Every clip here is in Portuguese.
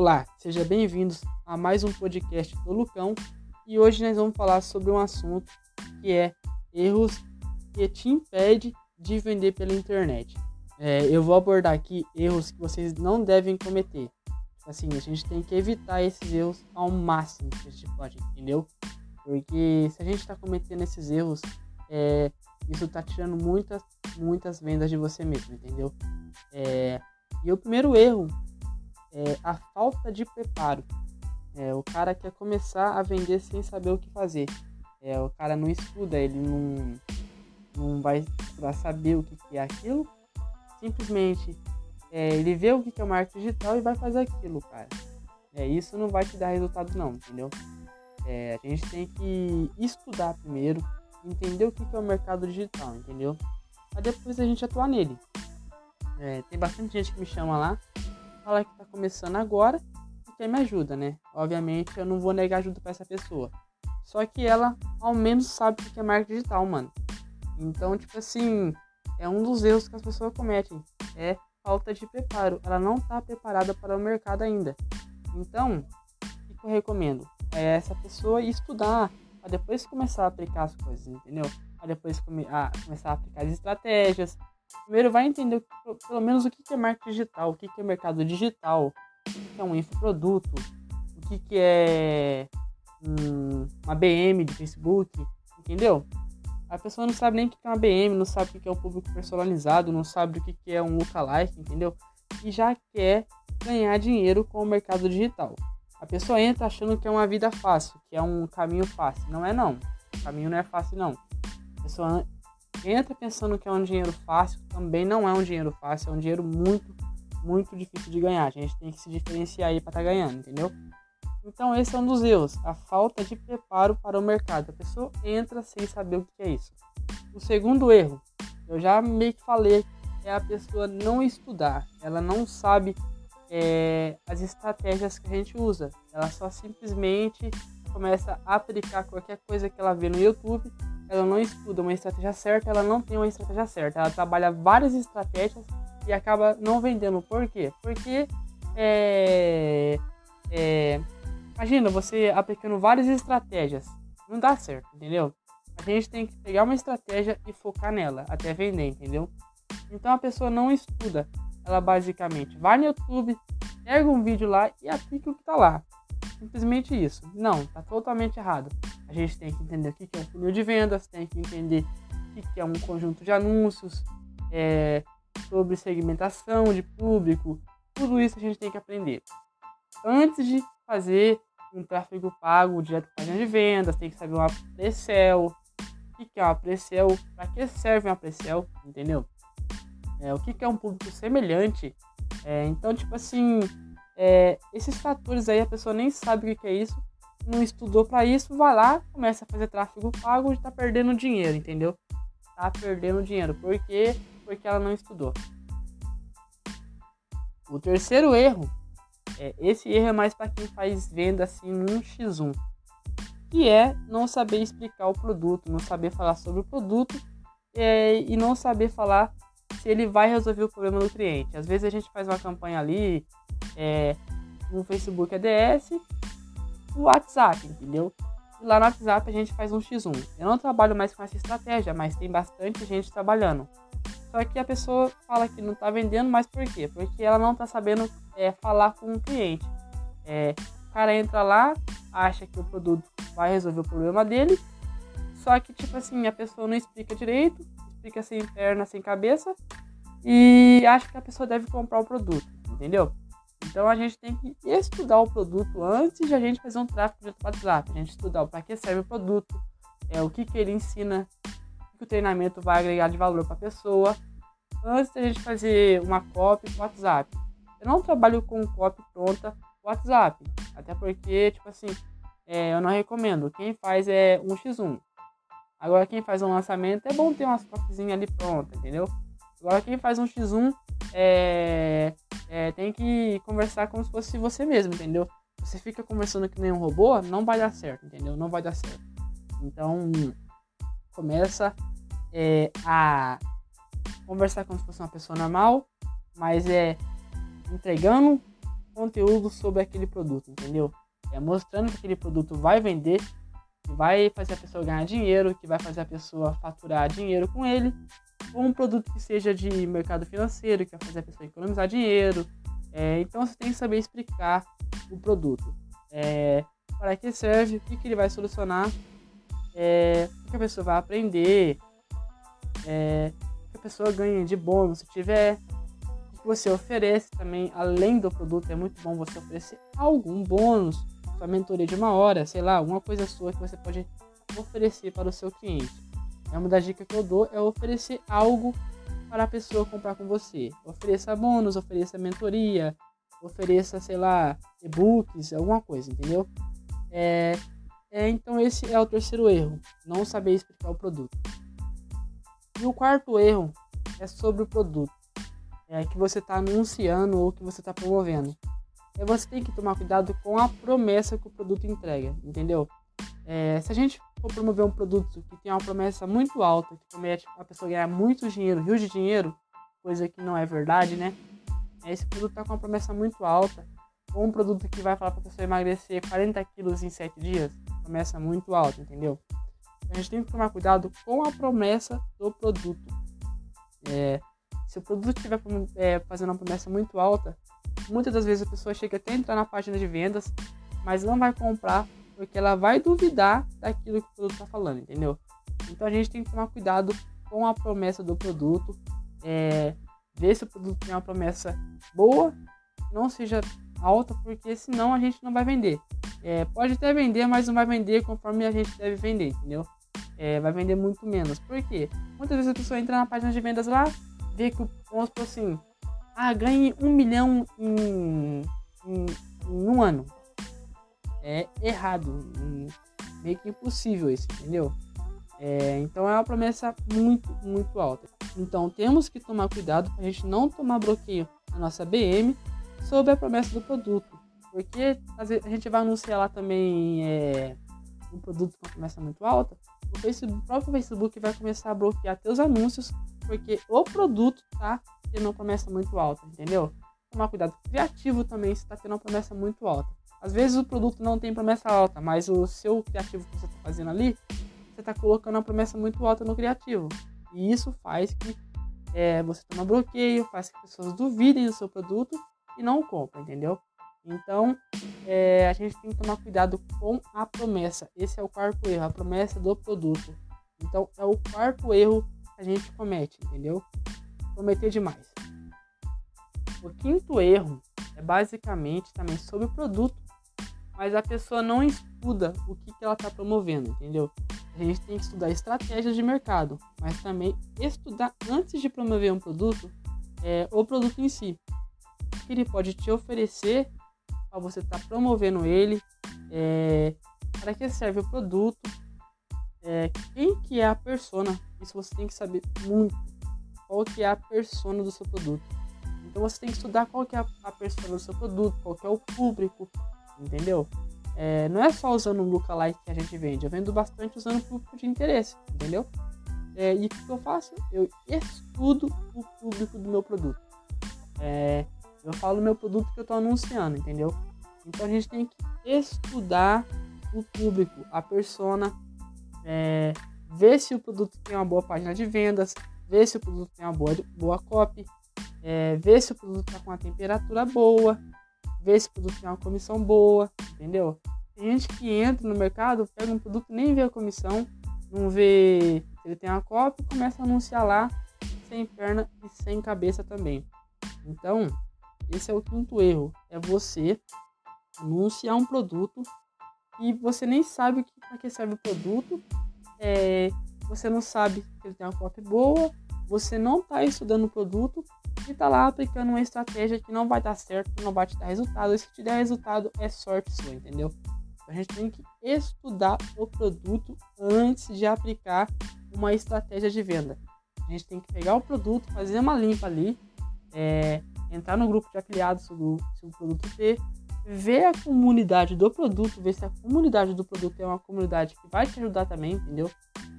Olá, sejam bem-vindos a mais um podcast do Lucão e hoje nós vamos falar sobre um assunto que é erros que te impede de vender pela internet. É, eu vou abordar aqui erros que vocês não devem cometer. Assim, a gente tem que evitar esses erros ao máximo que a gente pode, entendeu? Porque se a gente está cometendo esses erros, é, isso está tirando muitas, muitas vendas de você mesmo, entendeu? É, e o primeiro erro é a falta de preparo. É, o cara quer começar a vender sem saber o que fazer. É, o cara não estuda, ele não, não vai saber o que, que é aquilo. Simplesmente é, ele vê o que é o marketing digital e vai fazer aquilo, cara. É, isso não vai te dar resultado não, entendeu? É, a gente tem que estudar primeiro, entender o que é o mercado digital, entendeu? Pra depois a gente atuar nele. É, tem bastante gente que me chama lá, fala que tá começando agora e quer me ajuda, né? Obviamente eu não vou negar ajuda para essa pessoa. Só que ela ao menos sabe o que é marketing digital, mano. Então, tipo assim, é um dos erros que as pessoas cometem. É falta de preparo. Ela não tá preparada para o mercado ainda. Então, o que eu recomendo? É essa pessoa estudar para depois começar a aplicar as coisas, entendeu? Para depois come a começar a aplicar as estratégias, Primeiro vai entender pelo menos o que é marketing digital, o que é mercado digital, o que é um infoproduto, o que é uma BM de Facebook, entendeu? A pessoa não sabe nem o que é uma BM, não sabe o que é um público personalizado, não sabe o que é um lookalike, entendeu? E já quer ganhar dinheiro com o mercado digital. A pessoa entra achando que é uma vida fácil, que é um caminho fácil. Não é não. O caminho não é fácil não. A pessoa entra pensando que é um dinheiro fácil, também não é um dinheiro fácil, é um dinheiro muito, muito difícil de ganhar. A gente tem que se diferenciar aí para estar tá ganhando, entendeu? Então esse é um dos erros, a falta de preparo para o mercado. A pessoa entra sem saber o que é isso. O segundo erro, eu já meio que falei, é a pessoa não estudar. Ela não sabe é, as estratégias que a gente usa. Ela só simplesmente começa a aplicar qualquer coisa que ela vê no YouTube ela não estuda uma estratégia certa, ela não tem uma estratégia certa. Ela trabalha várias estratégias e acaba não vendendo. Por quê? Porque é, é, imagina você aplicando várias estratégias, não dá certo, entendeu? A gente tem que pegar uma estratégia e focar nela até vender, entendeu? Então a pessoa não estuda, ela basicamente vai no YouTube, pega um vídeo lá e aplica o que tá lá. Simplesmente isso. Não, tá totalmente errado. A gente tem que entender o que é um funil de vendas, tem que entender o que é um conjunto de anúncios, é, sobre segmentação de público, tudo isso a gente tem que aprender. Antes de fazer um tráfego pago direto para a página de vendas, tem que saber uma pre-sell, o que é uma pre-sell, para que serve uma pre-sell, entendeu? É, o que é um público semelhante. É, então, tipo assim, é, esses fatores aí a pessoa nem sabe o que é isso, não estudou para isso, vai lá, começa a fazer tráfego pago e tá perdendo dinheiro, entendeu? Tá perdendo dinheiro. Por quê? Porque ela não estudou. O terceiro erro, é, esse erro é mais para quem faz venda assim num X1, que é não saber explicar o produto, não saber falar sobre o produto é, e não saber falar se ele vai resolver o problema do cliente. Às vezes a gente faz uma campanha ali é, no Facebook ADS o WhatsApp, entendeu? E lá no WhatsApp a gente faz um X1. Eu não trabalho mais com essa estratégia, mas tem bastante gente trabalhando. Só que a pessoa fala que não está vendendo, mas por quê? Porque ela não está sabendo é, falar com o cliente. É, o cara entra lá, acha que o produto vai resolver o problema dele, só que, tipo assim, a pessoa não explica direito, explica sem perna, sem cabeça, e acha que a pessoa deve comprar o produto, entendeu? Então a gente tem que estudar o produto antes de a gente fazer um tráfego de WhatsApp. A gente estudar para que serve o produto, é o que, que ele ensina, o que o treinamento vai agregar de valor para a pessoa, antes de a gente fazer uma copy para WhatsApp. Eu não trabalho com copy pronta WhatsApp, até porque, tipo assim, é, eu não recomendo. Quem faz é um x1. Agora quem faz um lançamento é bom ter umas copyzinhas ali pronta, entendeu? Agora quem faz um x1 é, é, tem que conversar como se fosse você mesmo, entendeu? Você fica conversando que nem um robô, não vai dar certo, entendeu? Não vai dar certo. Então, começa é, a conversar como se fosse uma pessoa normal, mas é entregando conteúdo sobre aquele produto, entendeu? É mostrando que aquele produto vai vender, que vai fazer a pessoa ganhar dinheiro, que vai fazer a pessoa faturar dinheiro com ele, um produto que seja de mercado financeiro, que vai fazer a pessoa economizar dinheiro. É, então você tem que saber explicar o produto. É, para que serve, o que, que ele vai solucionar, é, o que a pessoa vai aprender, é, o que a pessoa ganha de bônus se tiver, o que você oferece também, além do produto, é muito bom você oferecer algum bônus, sua mentoria de uma hora, sei lá, alguma coisa sua que você pode oferecer para o seu cliente. É uma das dicas que eu dou é oferecer algo para a pessoa comprar com você. Ofereça bônus, ofereça mentoria, ofereça, sei lá, e-books, alguma coisa, entendeu? É, é, então esse é o terceiro erro, não saber explicar o produto. E o quarto erro é sobre o produto, é que você está anunciando ou que você está promovendo. É você tem que tomar cuidado com a promessa que o produto entrega, entendeu? É, se a gente for promover um produto que tem uma promessa muito alta, que promete a pessoa ganhar muito dinheiro, rio de dinheiro, coisa que não é verdade, né? Esse produto está com uma promessa muito alta, ou um produto que vai falar para a pessoa emagrecer 40 quilos em 7 dias, promessa muito alta, entendeu? A gente tem que tomar cuidado com a promessa do produto. É, se o produto estiver é, fazendo uma promessa muito alta, muitas das vezes a pessoa chega até a entrar na página de vendas, mas não vai comprar porque ela vai duvidar daquilo que o produto está falando, entendeu? Então a gente tem que tomar cuidado com a promessa do produto, é, ver se o produto tem uma promessa boa, não seja alta, porque senão a gente não vai vender. É, pode até vender, mas não vai vender conforme a gente deve vender, entendeu? É, vai vender muito menos. Por quê? Muitas vezes a pessoa entra na página de vendas lá, vê que, vamos supor assim, ah, ganhe um milhão em, em, em um ano é errado, meio que impossível isso, entendeu? É, então é uma promessa muito, muito alta. Então temos que tomar cuidado para a gente não tomar bloqueio na nossa BM sobre a promessa do produto. Porque a gente vai anunciar lá também é, um produto com promessa muito alta, o, Facebook, o próprio Facebook vai começar a bloquear teus anúncios porque o produto tá tendo uma promessa muito alta, entendeu? Tomar cuidado criativo também se está tendo uma promessa muito alta. Às vezes o produto não tem promessa alta, mas o seu criativo que você está fazendo ali, você está colocando uma promessa muito alta no criativo. E isso faz que é, você toma bloqueio, faz que pessoas duvidem do seu produto e não comprem, entendeu? Então, é, a gente tem que tomar cuidado com a promessa. Esse é o quarto erro, a promessa do produto. Então, é o quarto erro que a gente comete, entendeu? Prometer demais. O quinto erro é basicamente também sobre o produto mas a pessoa não estuda o que, que ela está promovendo, entendeu? A gente tem que estudar estratégias de mercado, mas também estudar antes de promover um produto, é, o produto em si. O que ele pode te oferecer para você estar tá promovendo ele, é, para que serve o produto, é, quem que é a persona, isso você tem que saber muito, qual que é a persona do seu produto. Então você tem que estudar qual que é a persona do seu produto, qual que é o público, entendeu? É, não é só usando um lookalike que a gente vende, eu vendo bastante usando público de interesse, entendeu? É, e o que eu faço? Eu estudo o público do meu produto. É, eu falo meu produto que eu estou anunciando, entendeu? Então a gente tem que estudar o público, a persona, é, ver se o produto tem uma boa página de vendas, ver se o produto tem uma boa, boa copy, é, ver se o produto está com uma temperatura boa, ver se o produto tem uma comissão boa, entendeu? Tem gente que entra no mercado, pega um produto, nem vê a comissão, não vê se ele tem uma cópia e começa a anunciar lá sem perna e sem cabeça também. Então, esse é o quinto erro, é você anunciar um produto e você nem sabe para que serve o produto, é, você não sabe se ele tem uma cópia boa, você não está estudando o produto e tá lá aplicando uma estratégia que não vai dar certo, não vai te dar resultado. E se te der resultado, é sorte sua, entendeu? A gente tem que estudar o produto antes de aplicar uma estratégia de venda. A gente tem que pegar o produto, fazer uma limpa ali, é, entrar no grupo de afiliados se o, se o produto ter, ver a comunidade do produto, ver se a comunidade do produto é uma comunidade que vai te ajudar também, entendeu?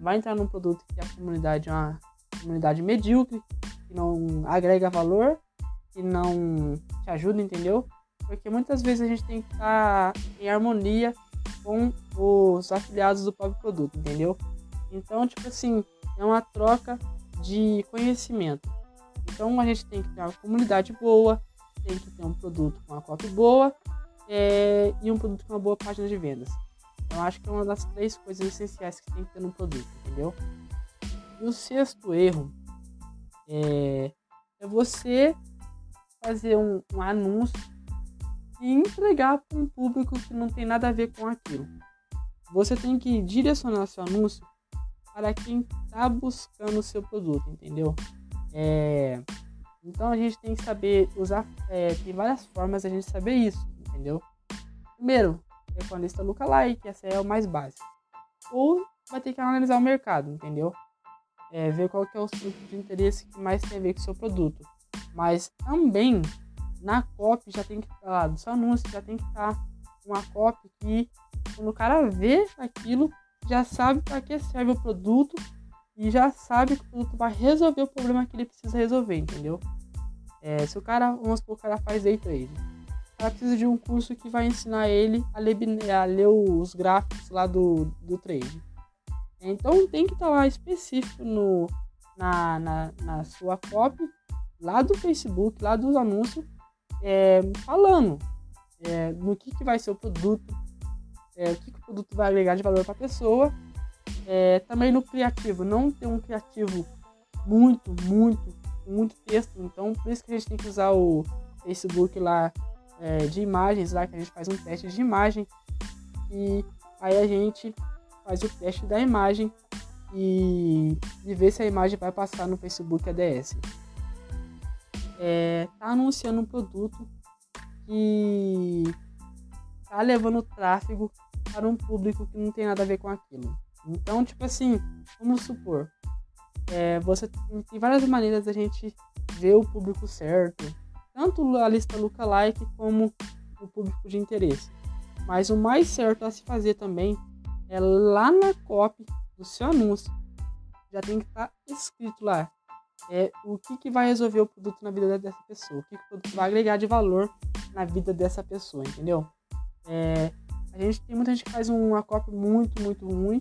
Vai entrar num produto que a comunidade é uma comunidade medíocre, que não agrega valor, que não te ajuda, entendeu? Porque muitas vezes a gente tem que estar em harmonia com os afiliados do próprio produto, entendeu? Então, tipo assim, é uma troca de conhecimento. Então a gente tem que ter uma comunidade boa, tem que ter um produto com uma copy boa é, e um produto com uma boa página de vendas. Eu acho que é uma das três coisas essenciais que tem que ter no produto, entendeu? E o sexto erro é, é você fazer um, um anúncio e entregar para um público que não tem nada a ver com aquilo. Você tem que direcionar seu anúncio para quem está buscando o seu produto, entendeu? É, então a gente tem que saber usar, é, tem várias formas a gente saber isso, entendeu? Primeiro, é com a lista lookalike, essa é o mais básico. Ou vai ter que analisar o mercado, entendeu? É, ver qual que é o tipo de interesse que mais tem a ver com o seu produto. Mas também na copy já tem que estar lá, do seu anúncio já tem que estar uma copy que quando o cara vê aquilo, já sabe para que serve o produto e já sabe que o produto vai resolver o problema que ele precisa resolver, entendeu? É, se o cara, vamos supor, o cara faz day trade, o cara precisa de um curso que vai ensinar ele a ler, a ler os gráficos lá do, do trade. Então tem que estar lá específico no, na, na, na sua copy, lá do Facebook, lá dos anúncios, é, falando é, no que, que vai ser o produto, é, o que, que o produto vai agregar de valor para a pessoa. É, também no criativo, não ter um criativo muito, muito, muito texto. Então, por isso que a gente tem que usar o Facebook lá é, de imagens, lá que a gente faz um teste de imagem. E aí a gente faz o teste da imagem e, e ver se a imagem vai passar no Facebook ADS é, tá anunciando um produto que tá levando tráfego para um público que não tem nada a ver com aquilo. Então, tipo assim, vamos supor, é, você tem várias maneiras da gente ver o público certo, tanto a lista lookalike como o público de interesse. Mas o mais certo a se fazer também é lá na copy do seu anúncio. Já tem que estar tá escrito lá é o que, que vai resolver o produto na vida dessa pessoa, o que, que o produto vai agregar de valor na vida dessa pessoa, entendeu? É, a gente tem muita gente que faz uma cópia muito, muito ruim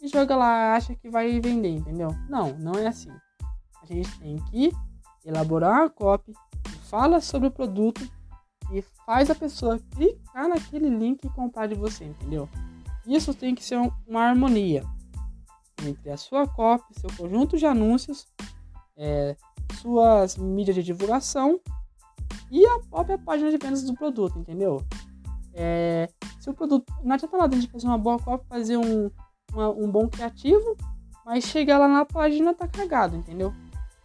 e joga lá, acha que vai vender, entendeu? Não, não é assim. A gente tem que elaborar uma cópia, fala sobre o produto e faz a pessoa clicar naquele link e comprar de você, entendeu? Isso tem que ser uma harmonia entre a sua cópia, seu conjunto de anúncios é, suas mídias de divulgação e a própria página de vendas do produto, entendeu? É, se o produto. Não adianta nada gente fazer uma boa cópia, fazer um, uma, um bom criativo, mas chegar lá na página tá cagado, entendeu?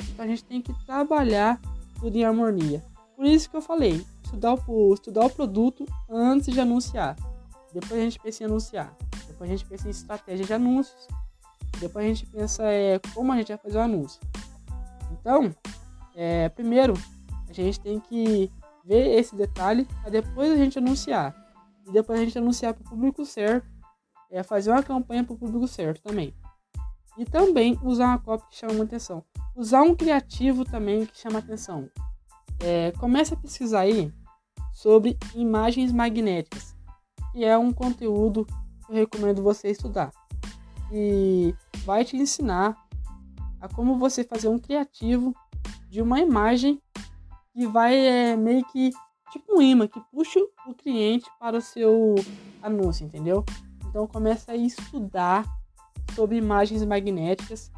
Então a gente tem que trabalhar tudo em harmonia. Por isso que eu falei, estudar o, estudar o produto antes de anunciar. Depois a gente pensa em anunciar. Depois a gente pensa em estratégia de anúncios. Depois a gente pensa é, como a gente vai fazer o anúncio. Então, é, primeiro, a gente tem que ver esse detalhe para depois a gente anunciar. E depois a gente anunciar para o público certo, é, fazer uma campanha para o público certo também. E também usar uma cópia que chama atenção. Usar um criativo também que chama atenção. É, comece a pesquisar aí sobre imagens magnéticas, que é um conteúdo que eu recomendo você estudar. E vai te ensinar a como você fazer um criativo de uma imagem que vai é, meio que tipo um imã que puxa o cliente para o seu anúncio, entendeu? Então começa a estudar sobre imagens magnéticas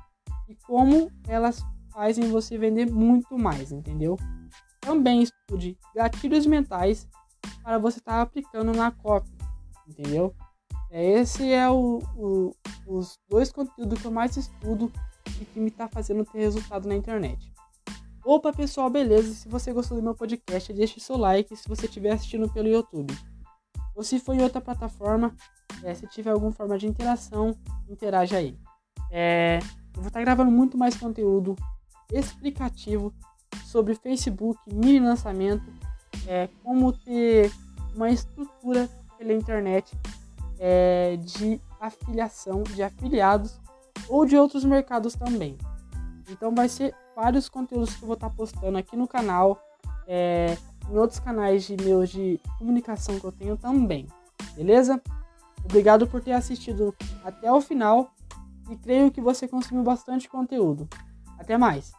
e como elas fazem você vender muito mais, entendeu? Também estude gatilhos mentais para você estar tá aplicando na copy, entendeu? É, esse é o, o, os dois conteúdos que eu mais estudo e que me está fazendo ter resultado na internet. Opa, pessoal, beleza? Se você gostou do meu podcast, deixe seu like se você estiver assistindo pelo YouTube. Ou se for em outra plataforma, é, se tiver alguma forma de interação, interaja aí. É, eu vou estar tá gravando muito mais conteúdo explicativo sobre Facebook, mini lançamento, é, como ter uma estrutura pela internet é, de afiliação, de afiliados ou de outros mercados também. Então vai ser vários conteúdos que eu vou estar postando aqui no canal. É, em outros canais de meus de comunicação que eu tenho também. Beleza? Obrigado por ter assistido até o final e creio que você consumiu bastante conteúdo. Até mais!